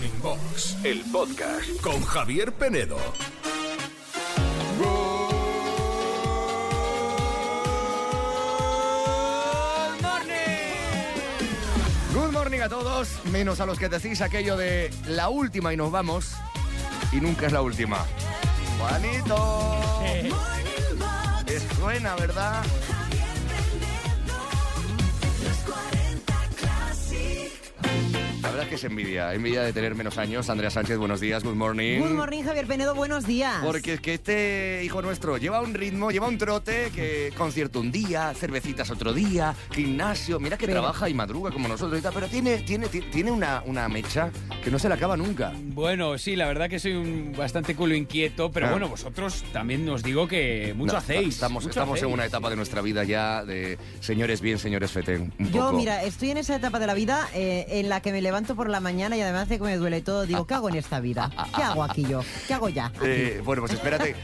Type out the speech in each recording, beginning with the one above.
Morning Box, el podcast con Javier Penedo. Good morning a todos, menos a los que decís aquello de la última y nos vamos. Y nunca es la última. Juanito. Es suena, ¿verdad? Verdad es que es envidia, envidia de tener menos años. Andrea Sánchez, buenos días, good morning. Good morning, Javier Penedo, buenos días. Porque es que este hijo nuestro lleva un ritmo, lleva un trote, que concierto un día, cervecitas otro día, gimnasio, mira que Pero- trabaja y madruga como nosotros y tal, pero tiene, tiene, tiene una, una mecha que no se le acaba nunca. Bueno, sí, la verdad que soy un bastante culo inquieto, pero Ah. bueno, vosotros también os digo que mucho No, hacéis. Estamos, mucho estamos en una etapa de nuestra vida ya de señores bien, señores feten. Un Yo, poco. mira, estoy en esa etapa de la vida eh, en la que me levanto por la mañana y además de que me duele todo, digo, ¿qué hago en esta vida? ¿Qué hago aquí yo? ¿Qué hago ya? Eh, bueno, pues espérate.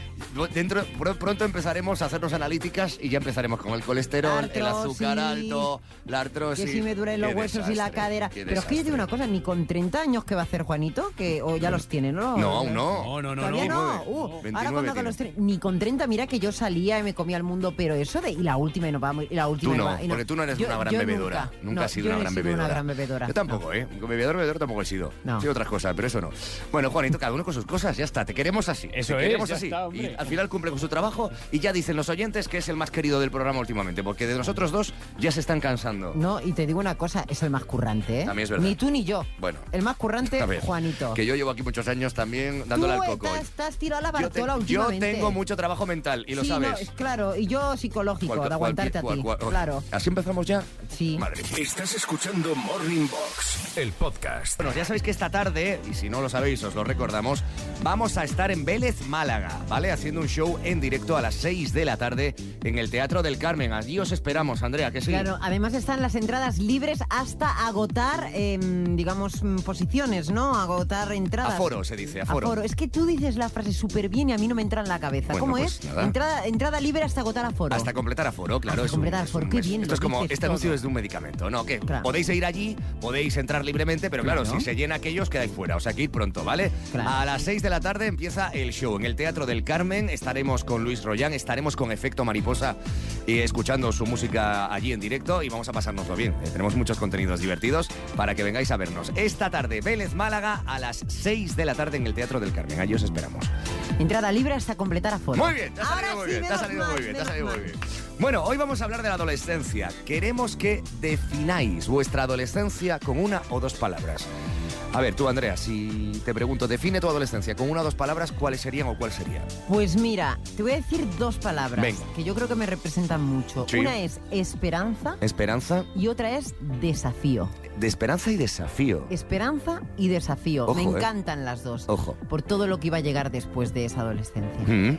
Dentro, pr- pronto empezaremos a hacernos analíticas y ya empezaremos con el colesterol, el azúcar alto, la artrosis. que si me duelen los huesos y la cadera. Pero es que yo digo una cosa, ni con 30 años que va a hacer Juanito, que o ya los tiene, ¿no? No, aún no. No, no, no, Todavía no. 29, Uh, 29 ahora cuando haga los ni con 30, mira que yo salía y me comía el mundo, pero eso de y la última y no vamos y la última Tú y no, porque tú no eres Yo- una gran yo bebedora. Nunca, Nunca, No, has sido yo una gran sido bebedora. una gran bebedora. Yo tampoco, ¿eh? Bebedor, bebedor tampoco he sido. No. He sido otras cosas, pero eso no. Bueno, Juanito, cada uno con sus cosas, ya está. Te queremos así. Eso te es, queremos ya así. está, y al final cumple con su trabajo y ya dicen los oyentes que es el más querido del programa últimamente, porque de nosotros dos ya se están cansando. No, y te digo una cosa, es el más currante, ¿eh? También es verdad. Ni tú ni yo. Bueno. El más currante, ver, Juanito. Que yo llevo aquí muchos años también dándole tú al coco. estás, estás tirado a la Yo, te- Bartola yo tengo mucho trabajo mental y lo Sí, sabes. no, claro, y yo psicológico, Cual- de aguantarte cualquier- a ti. cual- cual- claro. ¿Así empezamos ya? Sí. Madre mía. Estás escuchando Morning Box, el podcast. Bueno, ya sabéis que esta tarde, y si no lo sabéis, os lo recordamos, vamos a estar en Vélez, Málaga, ¿vale? Haciendo un show en directo a las 6 de la tarde en el Teatro del Carmen. Allí os esperamos, Andrea, que sí. Claro, además están las entradas libres hasta agotar, em, digamos, mm, posiciones, ¿no? Agotar entradas. Aforo, se dice, aforo. Es que tú dices la frase súper bien y a mí no me entra en la cabeza. Bueno, ¿Cómo pues es? Entrada, entrada libre hasta agotar aforo. Hasta completar aforo, claro. Hasta es un- completar es aforo, un- qué es- bien Esto es como, este anuncio es de un medicamento, ¿no? Que Claro. podéis ir allí, podéis entrar libremente, pero claro, Claro. si se llena aquellos, quedáis fuera. O sea, que ir pronto, ¿vale? Claro. A las 6 de la tarde empieza el show en el Teatro del Carmen. Estaremos con Luis Royan, estaremos con Efecto Mariposa y escuchando su música allí en directo y vamos a pasárnoslo bien. Eh, tenemos muchos contenidos divertidos para que vengáis a vernos. Esta tarde, Vélez Málaga, a las 6 de la tarde en el Teatro del Carmen. Allí os esperamos. Entrada libre hasta completar aforo. Muy bien, te ha Ahora salido muy sí, bien, te ha salido muy bien, te ha salido muy bien. Bueno, hoy vamos a hablar de la adolescencia. Queremos que defináis vuestra adolescencia con una o dos palabras. A ver, tú, Andrea, si te pregunto, define tu adolescencia con una o dos palabras, ¿cuáles serían o cuál sería? Pues mira, te voy a decir dos palabras Venga. que yo creo que me representan mucho. Sí. Una es esperanza Esperanza, y otra es desafío. de esperanza y desafío. Esperanza y desafío. Ojo, Me eh. encantan las dos. Ojo. Por todo lo que iba a llegar después de esa adolescencia. Mm,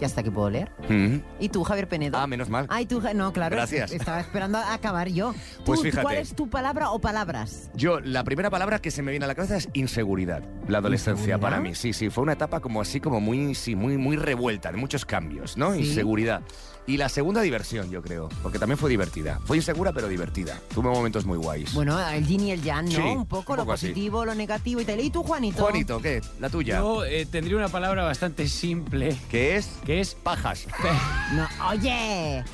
Ya hasta aquí puedo leer. mm. ¿Y tú, Javier Penedo? Ah, menos mal. Ay, tú, Ja- no, claro. Gracias. Estaba esperando a acabar yo. Pues Tú, fíjate. ¿Cuál es tu palabra o palabras? Yo, la primera palabra que se me viene a la cabeza es inseguridad. La adolescencia ¿Inseguridad? para mí, sí, sí, fue una etapa como así, como muy, sí, muy, muy revuelta, de muchos cambios, ¿no? Sí. Inseguridad. Y la segunda, diversión, yo creo, porque también fue divertida. Fue insegura, pero divertida. Tuve momentos muy guays. Bueno, el yin y el yang, ¿no? Sí, un poco un lo poco así. positivo, lo negativo y tal. ¿Y tú, Juanito? Juanito, ¿qué? La tuya. Yo eh, tendría una palabra bastante simple, ¿Qué es? que es... Pajas. No, oye,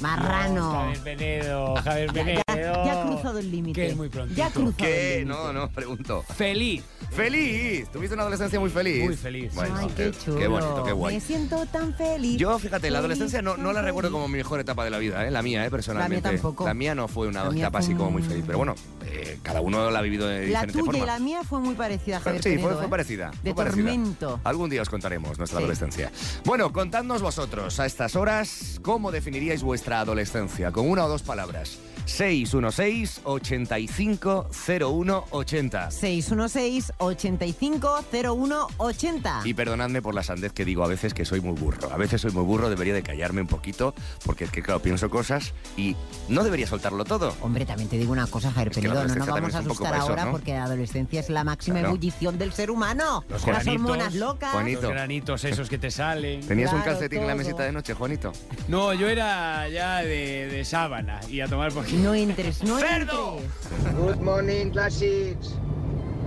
marrano. Javier Penedo, Javier Ya, Penedo. ya- ya ha cruzado el límite. Que es muy prontito. Ya ha cruzado el ¿Qué? límite. No, no, pregunto. Feliz. ¡Feliz! ¿Tuviste una adolescencia muy feliz? Muy feliz. Bueno, Ay, qué chulo. Qué bonito, qué guay. Me siento tan feliz. Yo, fíjate, la adolescencia no, no la recuerdo como mi mejor etapa de la vida, ¿eh? La mía, ¿eh? Personalmente. La mía tampoco. La mía no fue una La etapa fue así como muy feliz. Pero bueno, eh, cada uno la ha vivido de La diferente tuya forma. y la mía fue muy parecida, Javier Sí, fue, Penedo, fue ¿eh? parecida. De fue parecida. tormento. Algún día os contaremos nuestra Sí. adolescencia. Bueno, contadnos vosotros a estas horas cómo definiríais vuestra adolescencia con una o dos palabras. 616-850180. 616-850180. Y perdonadme por la sandez que digo a veces que soy muy burro. A veces soy muy burro, debería de callarme un poquito, porque es que, claro, pienso cosas y no debería soltarlo todo. Hombre, también te digo una cosa, la Penedo, no nos vamos a asustar eso, ahora ¿no? porque la adolescencia es la máxima Claro. ebullición del ser humano. Los Las granitos, hormonas locas. Juanito. Los granitos esos que te salen. ¿Tenías un calcetín en la mesita de noche, Juanito? No, yo era ya de, de sábana y a tomar por No entres, no ¡Cerdo! entres. Good morning, Classics.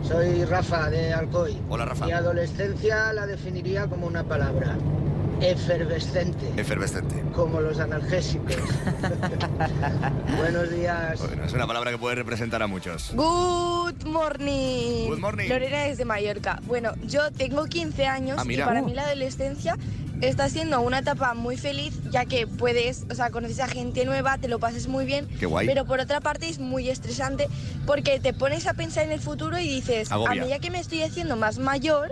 Soy Rafa de Alcoy. Hola, Rafa. Mi adolescencia la definiría como una palabra. Efervescente. Efervescente. como los analgésicos. Buenos días. Bueno, es una palabra que puede representar a muchos. Good morning. Good morning. Lorena desde Mallorca. Bueno, yo tengo 15 años Ah, y para Uh. mí la adolescencia está siendo una etapa muy feliz ya que puedes, o sea, conoces a gente nueva, te lo pasas muy bien. Qué guay. Pero por otra parte es muy estresante porque te pones a pensar en el futuro y dices, Agobia. a medida que me estoy haciendo más mayor,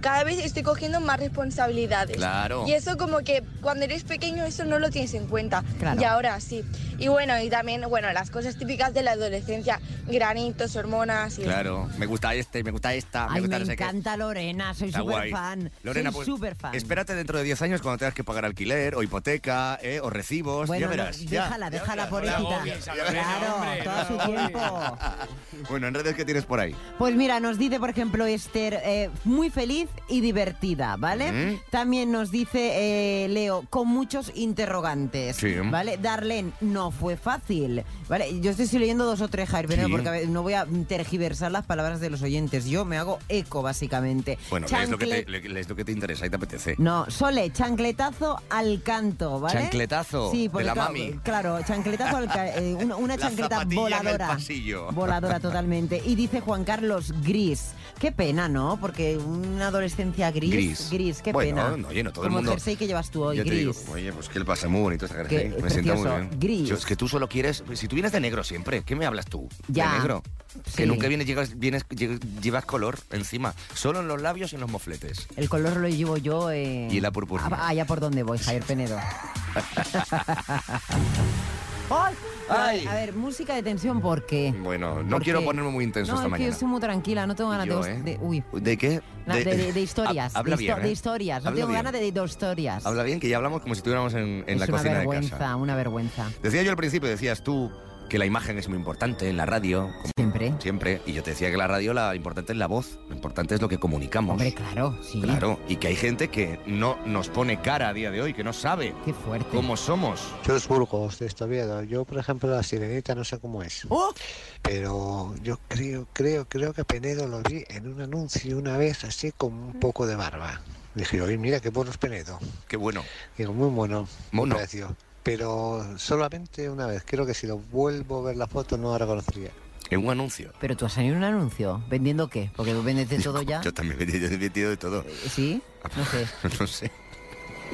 cada vez estoy cogiendo más responsabilidades. Claro. Y eso como que cuando eres pequeño eso no lo tienes en cuenta. Claro. Y ahora sí. Y bueno, y también, bueno, las cosas típicas de la adolescencia, granitos, hormonas y Claro, me gusta este, me gusta esta, me Ay, gusta me no sé qué. encanta Lorena, soy súper fan. Lorena, soy pues, fan. espérate dentro de 10 años cuando tengas que pagar alquiler o hipoteca eh, o recibos. Bueno, ya no, verás. ya, déjala, ya déjala, Lorena, Claro, hombre, todo su tiempo. Bueno, en redes que tienes por ahí. Pues mira, nos dice, por ejemplo, Esther, eh, muy feliz y divertida, ¿vale? También nos dice eh, Leo, con muchos interrogantes, Sí. ¿vale? Darlene, no fue fácil, ¿vale? Yo estoy leyendo dos o tres, Jair, pero Sí. porque no voy a tergiversar las palabras de los oyentes. Yo me hago eco, básicamente. Bueno, lees lo, que te, le- lees lo que te interesa y te apetece. No, Sole, chancletazo al canto, ¿vale? Chancletazo, sí, de porque, la claro, mami. Claro, chancletazo al eh, una, una La chancleta el voladora. Voladora totalmente. Y dice Juan Carlos Gris. Qué pena, ¿no? Porque una adolescencia gris. Gris. qué Bueno, pena. no, oye, no todo el Como mundo- jersey que llevas tú hoy, Yo te gris. digo, oye, pues que le pasa muy bonito ese jersey. Qué Me sienta muy precioso, bien. gris. Yo, es que tú solo quieres. Si tú vienes de negro siempre, ¿qué me hablas tú? Ya. De negro. Sí. Que nunca vienes, llegas, vienes, llevas color encima. Solo en los labios y en los mofletes. El color lo llevo yo. Eh, Y la purpurina. ah, Allá por donde voy, Javier Penedo. ¡Ay! Ay. A ver, música de tensión, ¿por qué? Bueno, no ¿Por quiero ponerme muy intenso no, esta es que mañana. yo estoy muy tranquila, no tengo ganas Yo, de, ¿eh? de- Uy. ¿De qué? De, de- de historias. Ha- Habla de, bien, histo- ¿eh? de historias. No tengo bien. ganas de, dos historias. Habla bien, que ya hablamos como si estuviéramos en, en es la una cocina de vergüenza, casa. una vergüenza. Decía yo al principio, decías tú que la imagen es muy importante en la radio, como Siempre. siempre, y yo te decía que la radio la importante es la voz, lo importante es lo que comunicamos. Hombre, claro, sí. Claro, y que hay gente que no nos pone cara a día de hoy, que no sabe Qué fuerte. cómo somos. Yo es Burgos de Estoviedo. Yo, por ejemplo, la sirenita no sé cómo es. ¡Oh! Pero yo creo, creo, creo que a Penedo lo vi en un anuncio una vez así con un poco de barba. Dije, oye, mira qué bueno es Penedo. Qué bueno. Digo, muy bueno. Mono. Pero solamente una vez. Creo que si lo vuelvo a ver la foto no la reconocería. En un anuncio. Pero tú has salido en un anuncio. ¿Vendiendo qué? Porque tú vendes de todo ya. Yo también he vendido de todo. ¿Sí? No sé. No sé.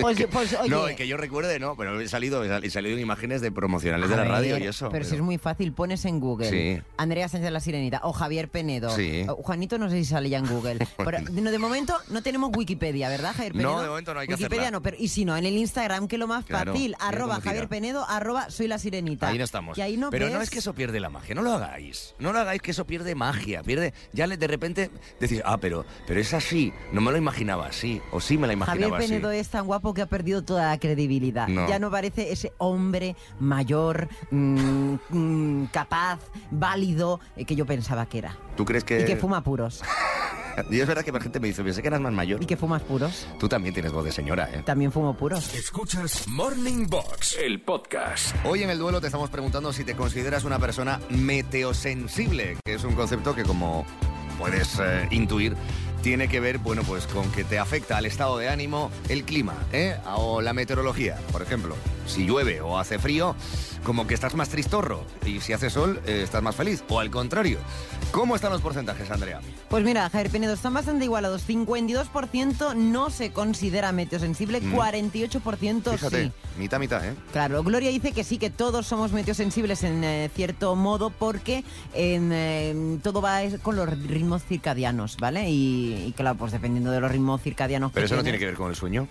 Pues, pues, oye. No, que yo recuerde, no, pero he salido, he sal- he salido en imágenes de promocionales de la radio y eso. Pero si es muy fácil, pones en Google Sí. Andrea Sánchez la Sirenita o Javier Penedo. Sí. O Juanito no sé si sale ya en Google. Pero, no, de momento no tenemos Wikipedia, ¿verdad, Javier No, Penedo? de momento no hay que Wikipedia hacerla. no, pero y si no, en el Instagram, que es lo más Claro, fácil, arroba. Javier Penedo, arroba soy la sirenita. Ahí no estamos. Y ahí no Pero no es que eso pierde la magia, no lo hagáis. No lo hagáis que eso pierde magia, pierde. Ya le- de repente decís, ah, pero, pero es así, no me lo imaginaba así, o sí me la Javier imaginaba así. Penedo es tan guapo que ha perdido toda la credibilidad. No. Ya no parece ese hombre mayor, mm, mm, capaz, válido, eh, que yo pensaba que era. ¿Tú crees que.? Y que fuma puros. Y es verdad que la gente me dice, pensé que eras más mayor. Y que fumas puros. Tú también tienes voz de señora, ¿eh? También fumo puros. Escuchas Morning Box, el podcast. Hoy en el duelo te estamos preguntando si te consideras una persona meteosensible, que es un concepto que como puedes eh, intuir tiene que ver, bueno, pues con que te afecta al estado de ánimo el clima, ¿eh? O la meteorología, por ejemplo. Si llueve o hace frío, como que estás más tristorro. Y si hace sol, eh, estás más feliz. O al contrario. ¿Cómo están los porcentajes, Andrea? Pues mira, Javier Penedo, están bastante igualados. 52% no se considera meteosensible, Mm. 48% Fíjate, sí. mitad, mitad, ¿eh? Claro, Gloria dice que sí, que todos somos meteosensibles en eh, cierto modo porque en, eh, todo va con los ritmos circadianos, ¿vale? Y, y claro, pues dependiendo de los ritmos circadianos Pero que eso no tiene que ver con el sueño.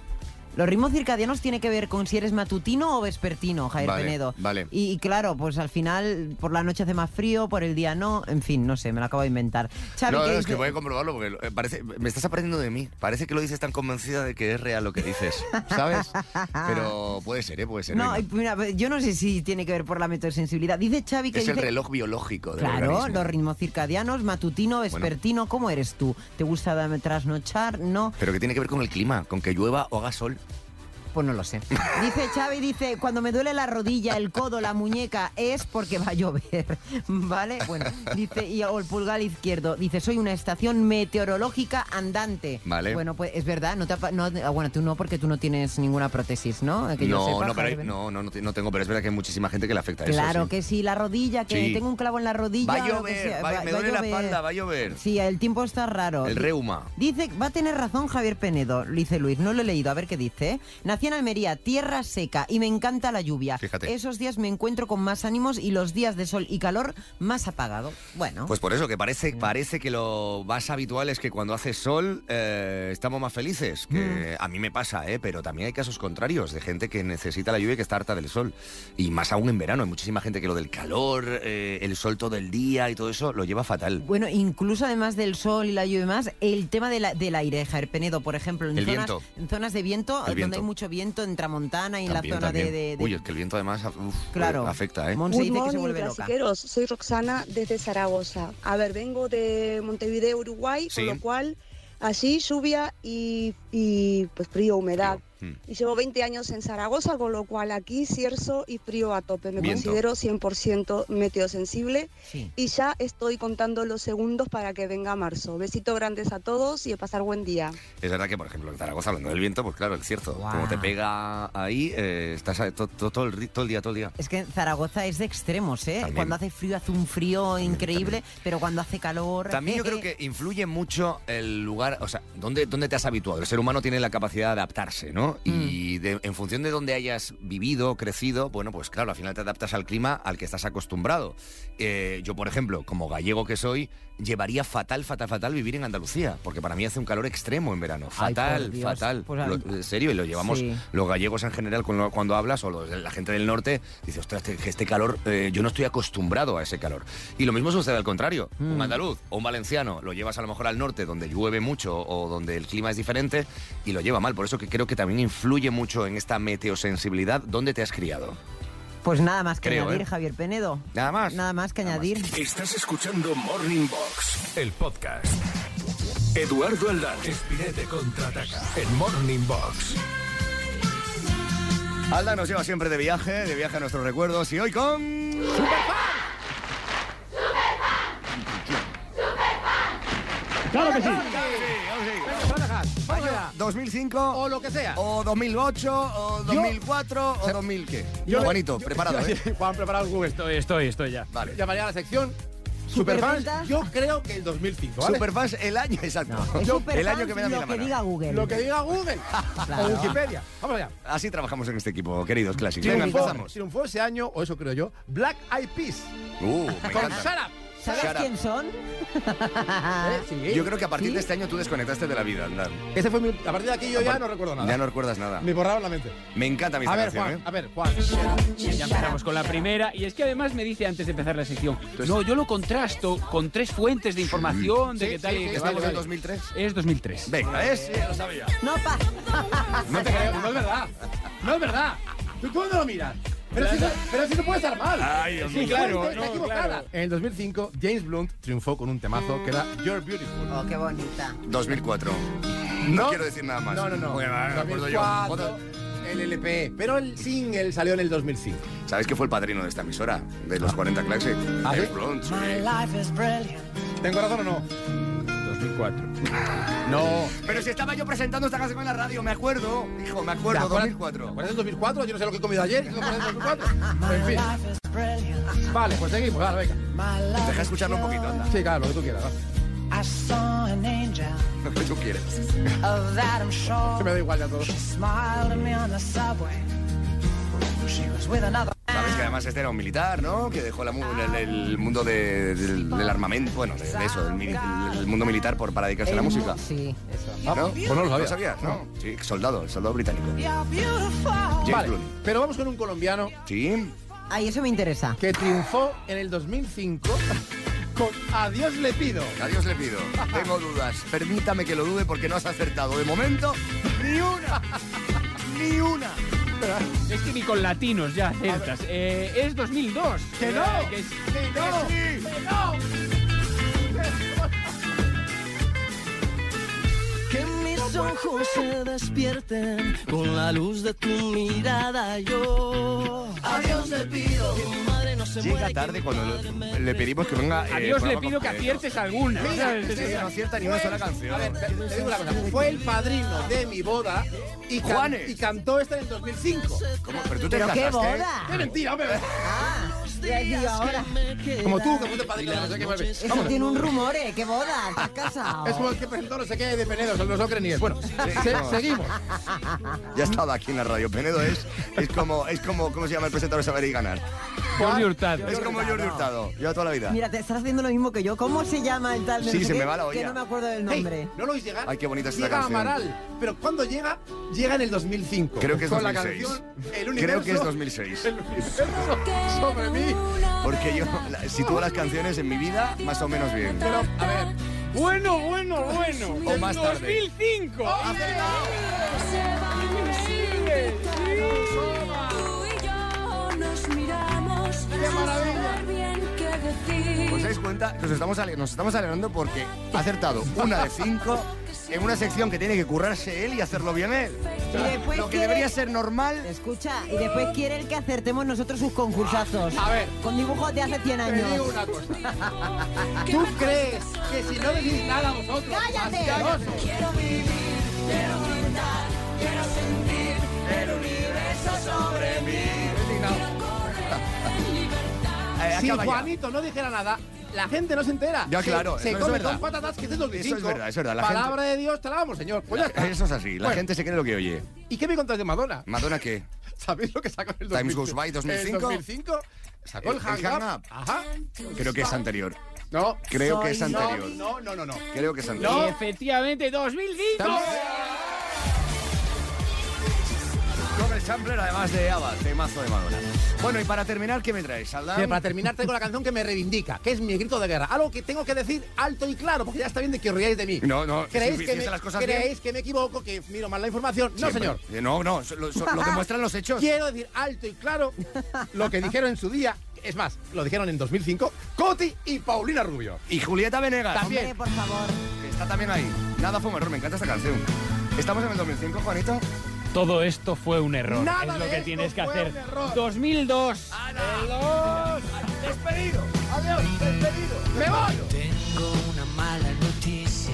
Los ritmos circadianos tiene que ver con si eres matutino o vespertino, Javier Vale, Penedo. vale. Y, y claro, pues al final por la noche hace más frío, por el día no, en fin, no sé, me lo acabo de inventar. Xavi, no, ¿qué no, es dice? que voy a comprobarlo porque eh, parece, me estás aprendiendo de mí. Parece que lo dices tan convencida de que es real lo que dices, ¿sabes? Pero puede ser, ¿eh? Puede ser. No, venga. mira, yo no sé si tiene que ver por la meteosensibilidad. Dice Xavi que es el reloj biológico del Claro, organismo. los ritmos circadianos, matutino, vespertino, ¿cómo eres tú? ¿Te gusta trasnochar? No. Pero que tiene que ver con el clima, con que llueva o haga sol. Pues no lo sé. Dice Xavi, dice, cuando me duele la rodilla, el codo, la muñeca, es porque va a llover. ¿Vale? Bueno, dice, y o el pulgar izquierdo, dice, soy una estación meteorológica andante. Vale. Bueno, pues es verdad, no te ha no, ah, bueno, tú no, porque tú no tienes ninguna prótesis, ¿no? Que yo No, sepa, no, pero hay- no, no, no, te- no tengo, pero es verdad que hay muchísima gente que le afecta eso. Claro, sí. que si la rodilla, que Sí. tengo un clavo en la rodilla. Va a llover, sea, va- me duele la espalda, va a llover. Sí, el tiempo está raro. El reuma. Dice, va a tener razón Javier Penedo, dice Luis, no lo he leído, a ver qué dice. ¿eh? Nací en Almería, tierra seca y me encanta la lluvia. Fíjate. Esos días me encuentro con más ánimos y los días de sol y calor más apagado. Bueno, Pues por eso, que parece, parece que lo más habitual es que cuando hace sol eh, estamos más felices. Que a mí me pasa, ¿eh? pero también hay casos contrarios de gente que necesita la lluvia y que está harta del sol. Y más aún en verano. Hay muchísima gente que lo del calor, eh, el sol todo el día y todo eso lo lleva fatal. bueno, incluso además del sol y la lluvia y más, el tema de la- del aire, Javier Penedo, por ejemplo, en, El zonas, viento. en zonas de viento, El donde viento. hay mucho viento, en Tramontana y en También, la zona de, de- de- Uy, es que el viento además uf, Claro. afecta, ¿eh? Monse dice que se morning, vuelve loca. Soy Roxana desde Zaragoza. A ver, vengo de Montevideo, Uruguay, Sí. con lo cual allí lluvia y, y, pues frío, humedad. Mm. Y llevo 20 años en Zaragoza, con lo cual aquí cierzo y frío a tope. Me Viento. considero 100% meteosensible Sí. y ya estoy contando los segundos para que venga marzo. Besitos grandes a todos y a pasar buen día. Es verdad que, por ejemplo, en Zaragoza, hablando del viento, pues claro, es cierto. Guau. Como te pega ahí, eh, estás a- to- to- todo, el, todo el día, todo el día. Es que Zaragoza es de extremos, ¿eh? También. Cuando hace frío hace un frío increíble, pero cuando hace calor... También yo eh, creo eh, que influye mucho el lugar, o sea, ¿dónde, dónde te has habituado? El ser humano tiene la capacidad de adaptarse, ¿no? Mm. Y de- en función de dónde hayas vivido, crecido, bueno, pues claro, al final te adaptas al clima al que estás acostumbrado. Eh, yo, por ejemplo, como gallego que soy, llevaría fatal, fatal, fatal vivir en Andalucía, porque para mí hace un calor extremo en verano. Fatal, fatal. Pues, Lo- en serio, y lo llevamos sí. los gallegos en general cuando, cuando hablas, o los la gente del norte, dice, ostras, este, que este calor, eh, yo no estoy acostumbrado a ese calor. Y lo mismo sucede al contrario. Un andaluz o un valenciano lo llevas a lo mejor al norte, donde llueve mucho o donde el clima es diferente, y lo lleva mal. Por eso que creo que también influye mucho en esta meteosensibilidad donde te has criado. Pues nada más que Creo, añadir, ¿eh? Javier Penedo. Nada más. Nada más que Nada más. añadir. Estás escuchando Morning Box, el podcast. Eduardo Aldán, Espinete contraataca en Morning Box. Alda nos lleva siempre de viaje, de viaje a nuestros recuerdos, y hoy con... Claro que sí. Año 2005 O lo que sea. o 2008 o 2004 o 2000 qué. Yo Juanito, yo- preparado, ¿eh? Juan, preparado Google. Estoy, estoy, estoy ya. Vale. Llamaría a la sección Superfans. Yo creo que el 2005, ¿vale? Superfans el año exacto. Es Yo- el año que me da lo la que gana. diga Google. Lo que diga Google Claro. o Wikipedia. Vamos allá. Así trabajamos en este equipo, queridos clásicos. Venga, empezamos. triunfó ese año, o eso creo yo, Black Eyed Peas. Uh, me Con encanta. Up. ¿Sabes Shut up. quién son? ¿Eh? Sí. Yo creo que a partir ¿Sí? de este año tú desconectaste de la vida, Andar. Ese fue mi, a partir de aquí yo ya no recuerdo nada. Ya no recuerdas nada. Me borraron la mente. Me encanta mi A ver, canción, Juan, ¿eh? a ver, Juan. Ya empezamos con la primera. Y es que además me dice antes de empezar la sección, no, yo lo contrasto con tres fuentes de información de Sí, qué tal sí, y sí, qué ¿Estamos tal. en 2003? Es 2003. Venga, es... sabía. No, pa. No te creo, no es verdad. No es verdad. ¿Tú tú dónde lo miras? Pero si, pero si no puede estar mal. Ay, Dios Sí, mío. claro, Está no, equivocada. claro. En el 2005, James Blunt triunfó con un temazo que era You're Beautiful. Oh, qué bonita. 2004. No, quiero decir nada más. No, no, no. Bueno, me acuerdo yo. 2004, Otra- el LP. Pero el single salió en el 2005. ¿Sabes que fue el padrino de esta emisora? De los 40 Classic. ¿Ah, sí? James Blunt, sí. ¿Tengo razón o no? 2004. No. Pero si estaba yo presentando esta canción en la radio, me acuerdo. Hijo, me acuerdo, ¿Te acuerdas- 2004. ¿Te acuerdas del 2004? Yo no sé lo que he comido ayer. ¿Qué acuerdas del 2004? En fin. Vale, pues seguimos. Vale, venga. Deja escucharlo un poquito, anda. Sí, claro, lo que tú quieras. Lo que tú quieres. Que me da igual ya todo. Además este era un militar, ¿no? Que dejó la el, el mundo de- del, del armamento, bueno, de, de eso, del, del mundo militar por, para dedicarse a la El música. Sí, eso. ¿No? pues no lo sabía. sabías? No. Sí, soldado, el soldado británico. James Vale, Blunt. pero vamos con un colombiano Sí. Ay, eso me interesa. que triunfó en el 2005 con Adiós le pido. Adiós le pido. Tengo dudas. Permítame que lo dude porque no has acertado. De momento, ni una. ni una. Es que ni con latinos ya acertas. Eh, es 2002. ¡Que no! Eh, que es- ¡Que no! ¡Que no! mis ojos se despierten con la luz de tu mirada. Yo a Dios le pido que mi no Llega tarde cuando le, le pedimos que venga. eh, A Dios le programa pido que completo. aciertes alguna. Mira, ¿sabes? sí, Sí, no acierta ni una sola canción. A ver, te, te digo una cosa. Fue el padrino de mi boda y, can- Juanes. y cantó esta en el 2005. ¿Cómo? Pero tú te ¿Pero qué casaste. boda? ¡Qué mentira, hombre! Ah, ya digo ahora. Como tú, que fuiste padrino no sé qué. Eso Vamos. tiene un rumor, ¿eh? ¿Qué boda? ¿Te has casado? Es como el que presentó no sé qué de Penedo, no lo cree ni él. Bueno, se- no. seguimos. Ya estaba aquí en la radio. Penedo es, es como, es como, ¿cómo se llama el presentador de Saber y Ganar? Jordi Hurtado. Es como Jordi Hurtado. Lleva toda la vida. Mira, te estás haciendo lo mismo que yo. ¿Cómo se llama el tal? de Sí, no sé se qué? me va la olla. Que no me acuerdo del Hey, nombre. no lo oís llegar. Ay, qué bonita es esta Llega canción. Amaral, pero cuando llega, llega en el 2005. Creo que es Con 2006. la canción El Creo universo, que es 2006. El universo sobre mí. Porque yo la- sitúo las canciones en mi vida más o menos bien. Pero, a ver, Bueno, bueno, bueno. O más tarde. 2005. Increíble, qué maravilla. ¿Os dais cuenta? Nos estamos, nos estamos alegrando porque ha acertado una de cinco en una sección que tiene que currarse él y hacerlo bien él. Y después Lo que quiere- debería ser normal. Escucha, y después quiere el que acertemos nosotros sus concursazos. A ver. Con dibujos de hace 100 te años. digo una cosa. ¿Tú crees que si no decís nada vosotros, ¡Cállate! asquerosos, Eh, si acaba ya. Juanito no dijera nada, la gente no se entera. Ya, Se- claro, Se, come con patatas que es 2005. Eso es verdad, es verdad, la Palabra de Dios, te la damos, señor. Pues ya está. Eso es así. La Bueno, gente se cree lo que oye. ¿Y qué me contáis de Madonna? ¿Madonna qué? ¿Sabéis lo que sacó en el Times 2005? Goes By 2005? El 2005 sacó el, El- el hang, Hang up. Up. Ajá. Creo que es anterior. No. Creo que es anterior. No, no, no, no. Creo que es Y anterior. efectivamente, 2005. Con el sampler, además de Ava, temazo de Madonna. Bueno, y para terminar, ¿qué me traes? Aldán? Para terminar traigo la canción que me reivindica, que es mi grito de guerra. Algo que tengo que decir alto y claro, porque ya está bien de que os riáis de mí. No, no, ¿Creéis, si que, me, las cosas ¿creéis bien. que me equivoco, que miro mal la información? No, Siempre. señor. Eh, No, no, so- lo, so- lo demuestran los hechos. Quiero decir alto y claro lo que dijeron en su día. Es más, lo dijeron en 2005 Coti y Paulina Rubio. Y Julieta Venegas. También. Hombre, por favor. que Está también ahí. Nada fue un error, me encanta esta canción. ¿Estamos en el 2005, Juanito? Todo esto fue un error. Nada es lo de que esto tienes que hacer. un error. 2002. ¡Despedido! ¡Adiós! ¡Despedido! ¡Me voy! Tengo una mala noticia,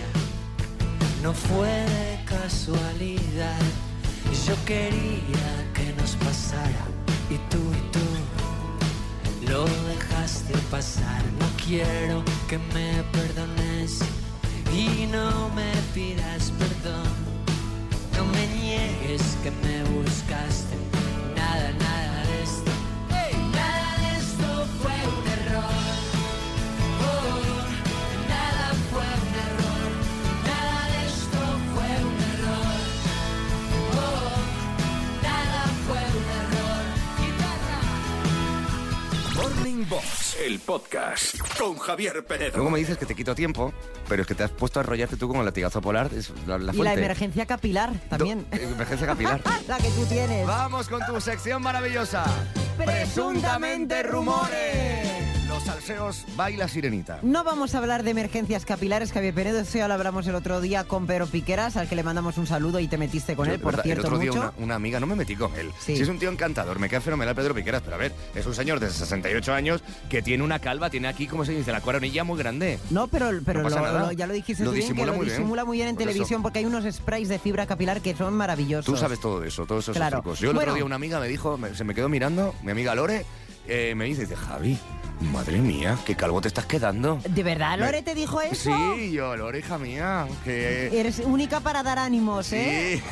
no fue de casualidad. Yo quería que nos pasara y tú y tú lo dejaste pasar. No quiero que me perdones y no me pidas perdón. No me niegues que me buscaste. El podcast con Javier Penedo. Luego me dices que te quito tiempo, pero es que te has puesto a enrollarte tú con el latigazo polar. Es la, la Y la emergencia capilar también. Do- emergencia capilar. la que tú tienes. Vamos con tu sección maravillosa. Presuntamente rumores. Los salseos baila sirenita. No vamos a hablar de emergencias capilares, Javier Penedo. Eso ya lo hablamos el otro día con Pedro Piqueras, al que le mandamos un saludo y te metiste con Yo, él, por verdad, cierto, el otro día mucho. una, una amiga, no me metí con él. Sí. Sí. es un tío encantador, me cae fenomenal Pedro Piqueras, pero a ver, es un señor de 68 años que tiene una calva, tiene aquí, como se dice, la coronilla muy grande. No, pero, pero No lo- lo- ya lo dijiste Lo tú bien, que disimula lo muy bien. disimula muy bien en Por eso. televisión porque hay unos sprays de fibra capilar que son maravillosos. Tú sabes todo eso, todos esos Claro. trucos. Yo el Bueno. otro día una amiga me dijo, me- se me quedó mirando, mi amiga Lore, eh, me dice, dice, Javi, madre mía, qué calvo te estás quedando. ¿De verdad, Me- Lore te dijo eso? Sí, yo, Lore, hija mía, que... Eres única para dar ánimos, ¿eh? Sí.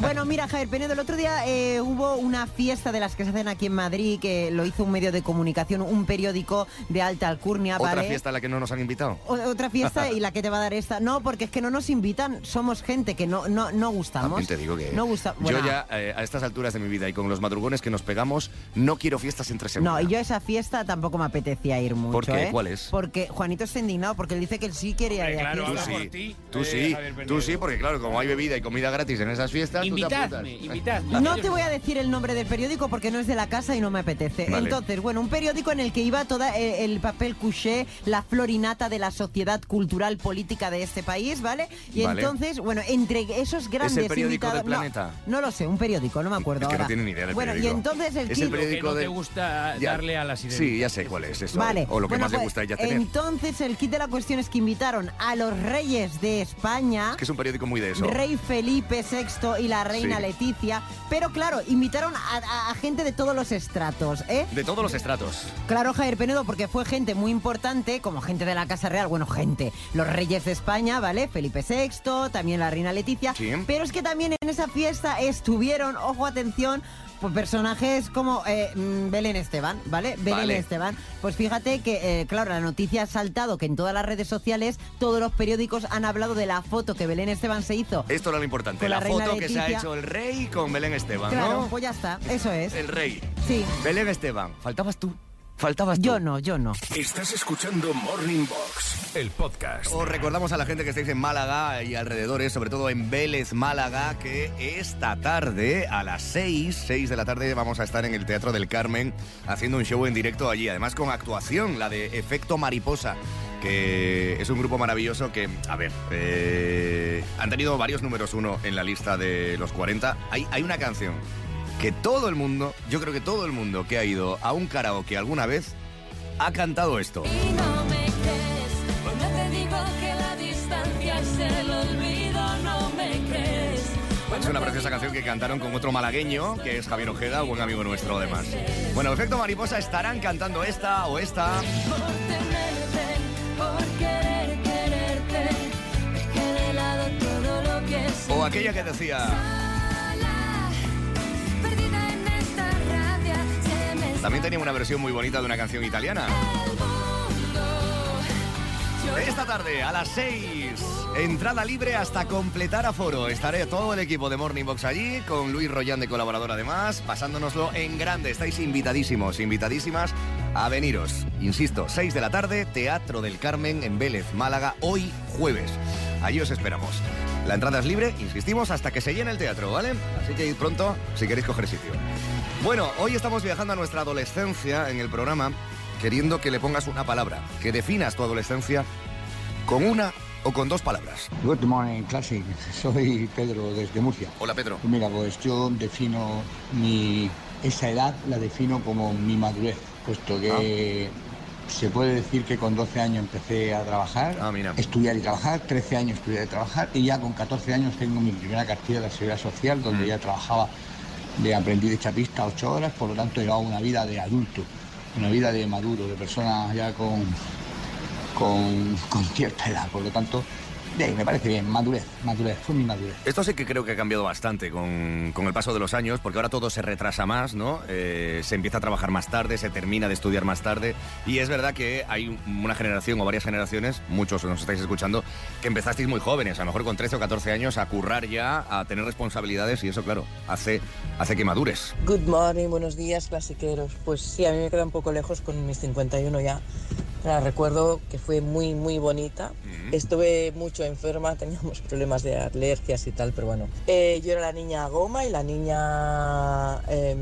Bueno, mira, Javier Penedo, el otro día eh, hubo una fiesta de las que se hacen aquí en Madrid, que lo hizo un medio de comunicación, un periódico de alta alcurnia, Otra ¿vale? fiesta a la que no nos han invitado. O- otra fiesta y la que te va a dar esta. No, porque es que no nos invitan, somos gente que no, no, no gustamos. También te digo que No gusta. bueno, yo ya eh, a estas alturas de mi vida y con los madrugones que nos pegamos, no quiero fiestas entre semana. No, y yo esa fiesta tampoco me apetecía ir mucho. ¿Por qué? ¿eh? ¿Cuál es? Porque Juanito está indignado porque él dice que él sí quería ir a claro. Tú sí, por ti, tú eh, sí, tú sí, porque claro, como hay bebida y comida gratis en esas fiestas, invitadme, invitadme. No te voy a decir el nombre del periódico porque no es de la casa y no me apetece. Vale. Entonces, bueno, un periódico en el que iba toda eh, el papel couché, la florinata de la sociedad cultural política de este país, ¿vale? Y Vale. entonces, bueno, entre esos grandes periódico invitados. del Planeta? No, no lo sé, un periódico, no me acuerdo Es que no ahora. tiene ni idea del Bueno, y periódico. entonces el Es el periódico no te de- gusta Ya. darle a las ideas. Sí, ya sé cuál es eso. Vale. O lo que Bueno, más le pues, gusta a ella tener. Entonces, el kit de la cuestión es que invitaron a los reyes de España. Es que es un periódico muy de eso. Rey Felipe VI y la reina Sí. Leticia, pero claro, invitaron a, a- a gente de todos los estratos, ¿eh? De todos los estratos. Claro, Javier Penedo, porque fue gente muy importante, como gente de la Casa Real, bueno, gente, los reyes de España, ¿vale? Felipe VI, también la reina Leticia, Sí. pero es que también en esa fiesta estuvieron, ojo, atención, personajes como eh, mm, Belén Esteban, ¿vale? Belén Vale. Esteban. Pues fíjate que, eh, claro, la noticia ha saltado que en todas las redes sociales, todos los periódicos han hablado de la foto que Belén Esteban se hizo. Esto era lo importante. La La, foto que se ha hecho el rey con Belén Esteban, Claro, ¿no? pues ya está, eso es. El rey. Sí. Belén Esteban. Faltabas tú. Faltabas tú. Yo no, yo no. Estás escuchando Morning Box, el podcast. Os recordamos a la gente que estáis en Málaga y alrededores, sobre todo en Vélez, Málaga, que esta tarde a las 6, 6 de la tarde vamos a estar en el Teatro del Carmen haciendo un show en directo allí, además con actuación, la de Efecto Mariposa que es un grupo maravilloso que, a ver, eh, han tenido varios números uno en la lista de los 40. Hay, hay una canción que todo el mundo, yo creo que todo el mundo que ha ido a un karaoke alguna vez, ha cantado esto. Y no me crees, cuando te digo que la distancia es el olvido, no me crees. Es una preciosa canción que cantaron con otro malagueño, que es Javier Ojeda, buen amigo nuestro además. Bueno, Efecto Mariposa estarán cantando esta o esta. Por tenerte, por querer quererte, dejé de lado todo lo que sé. O aquella que decía... También tenía una versión muy bonita de una canción italiana. Esta tarde a las 6, entrada libre hasta completar aforo. Estaré todo el equipo de Morning Box allí, con Luis Rollán de colaborador además, pasándonoslo en grande. Estáis invitadísimos, invitadísimas a veniros. Insisto, 6 de la tarde, Teatro del Carmen en Vélez, Málaga, hoy jueves. Allí os esperamos. La entrada es libre, insistimos, hasta que se llene el teatro, ¿vale? Así que id pronto si queréis coger sitio. Bueno, hoy estamos viajando a nuestra adolescencia en el programa, queriendo que le pongas una palabra, que definas tu adolescencia con una o con dos palabras. Good morning, Classic. Soy Pedro desde Murcia. Hola, Pedro. Pues mira, pues yo defino mi esa edad la defino como mi madurez, puesto que se puede decir que con 12 años empecé a trabajar, estudiar y trabajar, 13 años estudiar y trabajar y ya con 14 años tengo mi primera cartilla de la Seguridad Social donde ya trabajaba de aprendiz de chapista 8 horas, por lo tanto llevaba una vida de adulto, una vida de maduro, de persona ya con con, con cierta edad, por lo tanto, bien, me parece bien, madurez, madurez, fue mi madurez. Esto sí que creo que ha cambiado bastante con, con el paso de los años, porque ahora todo se retrasa más, ¿no? Eh, se empieza a trabajar más tarde, se termina de estudiar más tarde, y es verdad que hay un- una generación o varias generaciones, muchos nos estáis escuchando, que empezasteis muy jóvenes, a lo mejor con 13 o 14 años, a currar ya, a tener responsabilidades, y eso, claro, hace, hace que madures. Good morning, buenos días, clasiqueros. Pues sí, a mí me queda un poco lejos con mis 51 ya. La recuerdo que fue muy, muy bonita. Estuve mucho enferma, teníamos problemas de alergias y tal, pero bueno. Eh, yo era la niña goma y la niña em,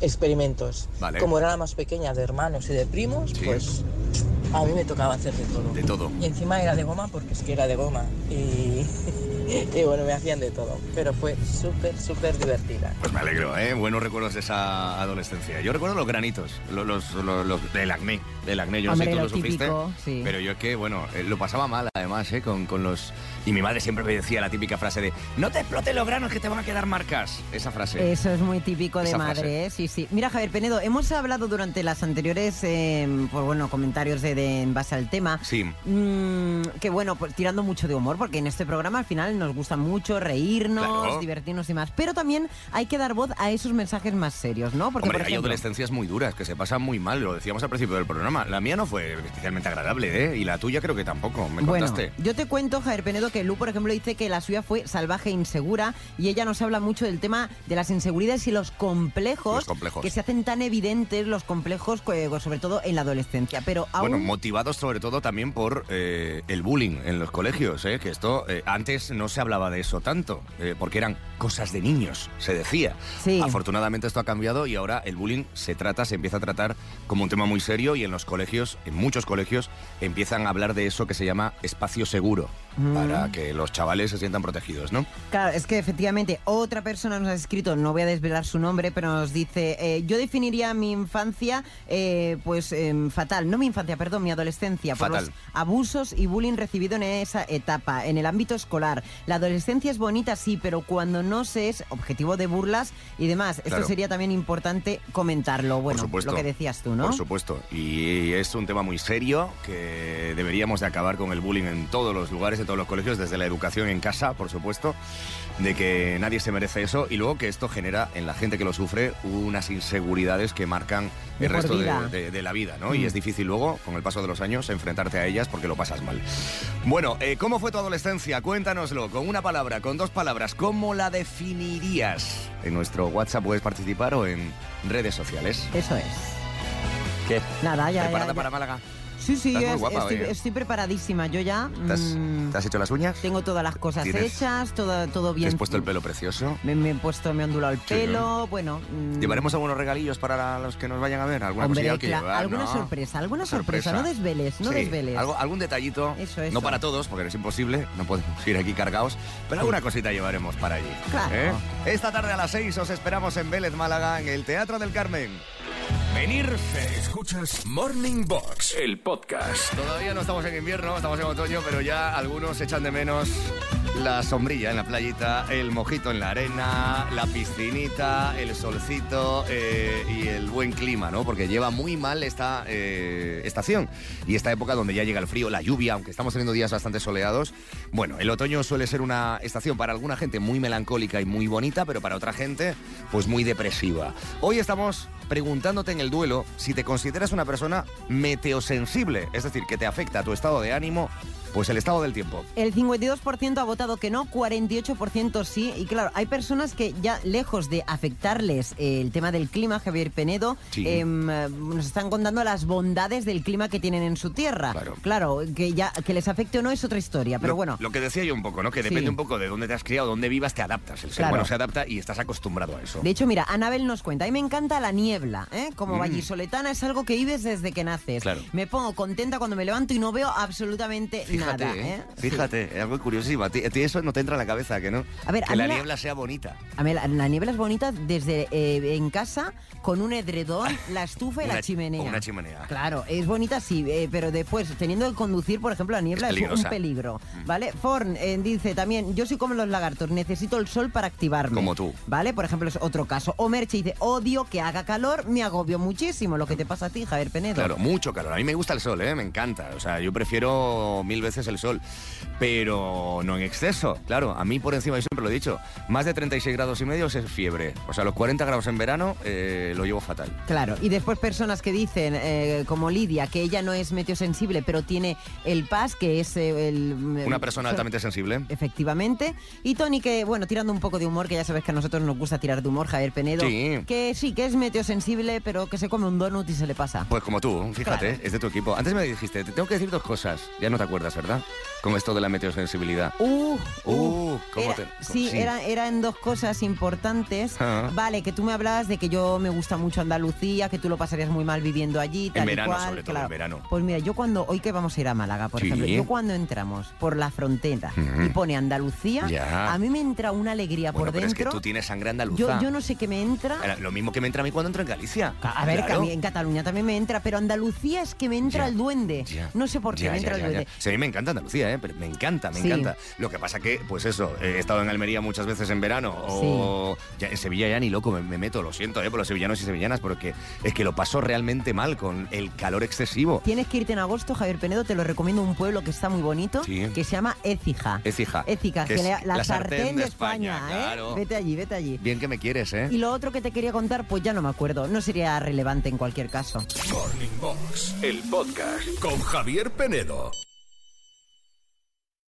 experimentos. Vale. Como era la más pequeña de hermanos y de primos, Sí. pues a mí me tocaba hacer de todo. De todo. Y encima era de goma porque es que era de goma. Y, y bueno, me hacían de todo. Pero fue súper, súper divertida. Pues me alegro, ¿eh? Buenos recuerdos de esa adolescencia. Yo recuerdo los granitos, los, los, los- los- del acné, del acné. Yo no sé si tú lo lo sufriste, típico, sí. pero yo es que, bueno, eh, lo pasaba mal además, ¿eh? Con, con los... Y mi madre siempre me decía la típica frase de no te exploten los granos que te van a quedar marcas. Esa frase. Eso es muy típico de madre. ¿eh? sí, sí. Mira, Javier Penedo, hemos hablado durante las anteriores, eh, pues bueno, comentarios de, de- en base al tema, Sí. mm, que bueno, pues tirando mucho de humor, porque en este programa al final nos gusta mucho reírnos, Claro. divertirnos y más, pero también hay que dar voz a esos mensajes más serios, ¿no? Porque, Hombre, por hay adolescencias muy duras que se pasan muy mal, lo decíamos al principio del programa. La mía no fue especialmente agradable, ¿eh? Y la tuya creo que tampoco, me Bueno, contaste. yo te cuento, Javier Penedo, que Lu, por ejemplo, dice que la suya fue salvaje e insegura y ella nos habla mucho del tema de las inseguridades y los complejos, Los complejos. que se hacen tan evidentes, los complejos, eh, sobre todo en la adolescencia. Pero aún Bueno, motivados sobre todo también por eh, el bullying en los colegios, ¿eh? que esto eh, antes no se hablaba de eso tanto, eh, porque eran cosas de niños, se decía. Sí. Afortunadamente esto ha cambiado y ahora el bullying se trata, se empieza a tratar como un tema muy serio y en los colegios, en muchos colegios, empiezan a hablar de eso que se llama espacio seguro, Mm. para que los chavales se sientan protegidos, ¿no? Claro, es que efectivamente otra persona nos ha escrito, no voy a desvelar su nombre, pero nos dice, eh, yo definiría mi infancia eh, pues em, fatal, no mi infancia, perdón, mi adolescencia, por Fatal. los abusos y bullying recibido en esa etapa, en el ámbito escolar. La adolescencia es bonita, sí, pero cuando no se es objetivo de burlas y demás. Esto Claro. sería también importante comentarlo, bueno, supuesto. lo que decías tú, ¿no? Por supuesto. Y es un tema muy serio que deberíamos de acabar con el bullying en todos los lugares, en todos los colegios, desde la educación en casa, por supuesto, de que nadie se merece eso y luego que esto genera en la gente que lo sufre unas inseguridades que marcan el por resto de, vida. de- de la vida, ¿no? Mm. Y es difícil luego, con el paso de los años, enfrentarte a ellas porque lo pasas mal. Bueno, eh, ¿cómo fue tu adolescencia? Cuéntanoslo, con una palabra, con dos palabras, ¿cómo la definirías? En nuestro WhatsApp puedes participar o en redes sociales. Eso es. ¿Qué? Nada, ya, ¿Preparada ya, ya. para Málaga? Sí, sí, Estás muy es- guapa estoy, preparadísima. Yo ya ¿Te has, mm, te has hecho las uñas? tengo todas las cosas ¿Tienes- hechas, todo, todo ¿Te bien. has puesto el pelo precioso? Me, me he puesto, me he ondulado el pelo, bueno. mm, ¿Llevaremos algunos regalillos para los que nos vayan a ver? ¿Alguna Hombre, cosilla que cla- llevar, alguna no? sorpresa, alguna sorpresa, no desveles, no Sí, desveles. algo- algún detallito, Eso, eso. no para todos, porque es imposible, no podemos ir aquí cargados, pero alguna cosita llevaremos para allí. Claro. ¿eh? Esta tarde a las 6 os esperamos en Vélez, Málaga, en el Teatro del Carmen. Venirse. Escuchas Morning Box, el podcast. Todavía no estamos en invierno, estamos en otoño, pero ya algunos echan de menos la sombrilla en la playita, el mojito en la arena, la piscinita, el solcito eh, y el buen clima, ¿no? Porque lleva muy mal esta eh, estación y esta época donde ya llega el frío, la lluvia, aunque estamos teniendo días bastante soleados. Bueno, el otoño suele ser una estación para alguna gente muy melancólica y muy bonita, pero para otra gente, pues muy depresiva. Hoy estamos preguntándote en el duelo si te consideras una persona meteosensible, es decir, que te afecta a tu estado de ánimo, pues el estado del tiempo. El 52% ha votado que no, 48% sí. Y claro, hay personas que ya lejos de afectarles eh, el tema del clima, Javier Penedo, Sí. em, eh, nos están contando las bondades del clima que tienen en su tierra. Claro. que ya que les afecte o no es otra historia, pero lo, bueno. Lo que decía yo un poco, ¿no? Que depende Sí. un poco de dónde te has criado, dónde vivas, te adaptas. El ser Claro. humano se adapta y estás acostumbrado a eso. De hecho, mira, Anabel nos cuenta, a mí me encanta la ¿eh? Como Mm. vallisoletana es algo que vives desde que naces. Claro. Me pongo contenta cuando me levanto y no veo absolutamente Fíjate, nada, ¿eh? ¿eh? Fíjate, es algo curiosísimo. A ti, a ti eso no te entra en la cabeza, que no? A ver, que a la mí la- niebla sea bonita. A ver, la, la niebla es bonita desde eh, en casa con un edredón, la estufa y Una- la chimenea. o una chimenea. Claro, es bonita sí, eh, pero después teniendo que conducir, por ejemplo, la niebla Es es, un peligrosa. Mm. peligro, ¿vale? Forn eh, dice también, yo soy como los lagartos, necesito el sol para activarme. Como tú. ¿Vale? Por ejemplo, es otro caso. O Merche dice, odio que haga calor, me agobio muchísimo. Lo que te pasa a ti, Javier Penedo. Claro, mucho calor. A mí me gusta el sol, ¿eh? me encanta. O sea, yo prefiero mil veces el sol, pero no en exceso. Claro, a mí por encima, yo siempre lo he dicho, más de 36 grados y medio es fiebre. O sea, los 40 grados en verano eh, lo llevo fatal. Claro, y después personas que dicen, eh, como Lidia, que ella no es meteosensible, pero tiene el PAS, que es eh, el... Una persona son- altamente sensible. Efectivamente. Y Tony, que, bueno, tirando un poco de humor, que ya sabes que a nosotros nos gusta tirar de humor, Javier Penedo. Sí. Que sí, que es meteosensible, pero que se come un donut y se le pasa. Pues como tú, fíjate, es de tu equipo. Antes me dijiste, te tengo que decir dos cosas. Ya no te acuerdas, ¿verdad? Con esto de la meteosensibilidad. Uh, Uh, ¿cómo Era- te...? sí, sí. Era, eran dos cosas importantes. Ah. Vale, que tú me hablabas de que yo me gusta mucho Andalucía, que tú lo pasarías muy mal viviendo allí, tal y verano, cual, sobre todo, claro. en verano. Pues mira, yo cuando, hoy que vamos a ir a Málaga, por Sí. ejemplo, yo cuando entramos por la frontera y pone Andalucía, Ya. a mí me entra una alegría Bueno, por pero es dentro. que tú tienes sangre andaluza. yo, yo no sé qué me entra. Lo mismo que me entra a mí cuando en Galicia. A ver, que a Claro. mí en Cataluña también me entra, pero Andalucía es que me entra Ya, el duende. ya, No sé por qué Ya, me entra el duende. Sí, a mí me encanta Andalucía, ¿eh? Pero me encanta, me Sí. encanta. Lo que pasa que, pues eso, he estado en Almería muchas veces en verano o ya en Sevilla ya ni loco me, me meto, lo siento, ¿eh? Por los sevillanos y sevillanas, porque es que lo paso realmente mal con el calor excesivo. Tienes que irte en agosto, Javier Penedo, te lo recomiendo, un pueblo que está muy bonito, Sí. que se llama Écija. Écija. Écija, que es la, sartén, de España, ¿eh? claro. Vete allí, vete allí. Bien que me quieres, ¿eh? Y lo otro que te quería contar, pues ya no me acuerdo, no sería relevante en cualquier caso. Morning Box, el podcast con Javier Penedo.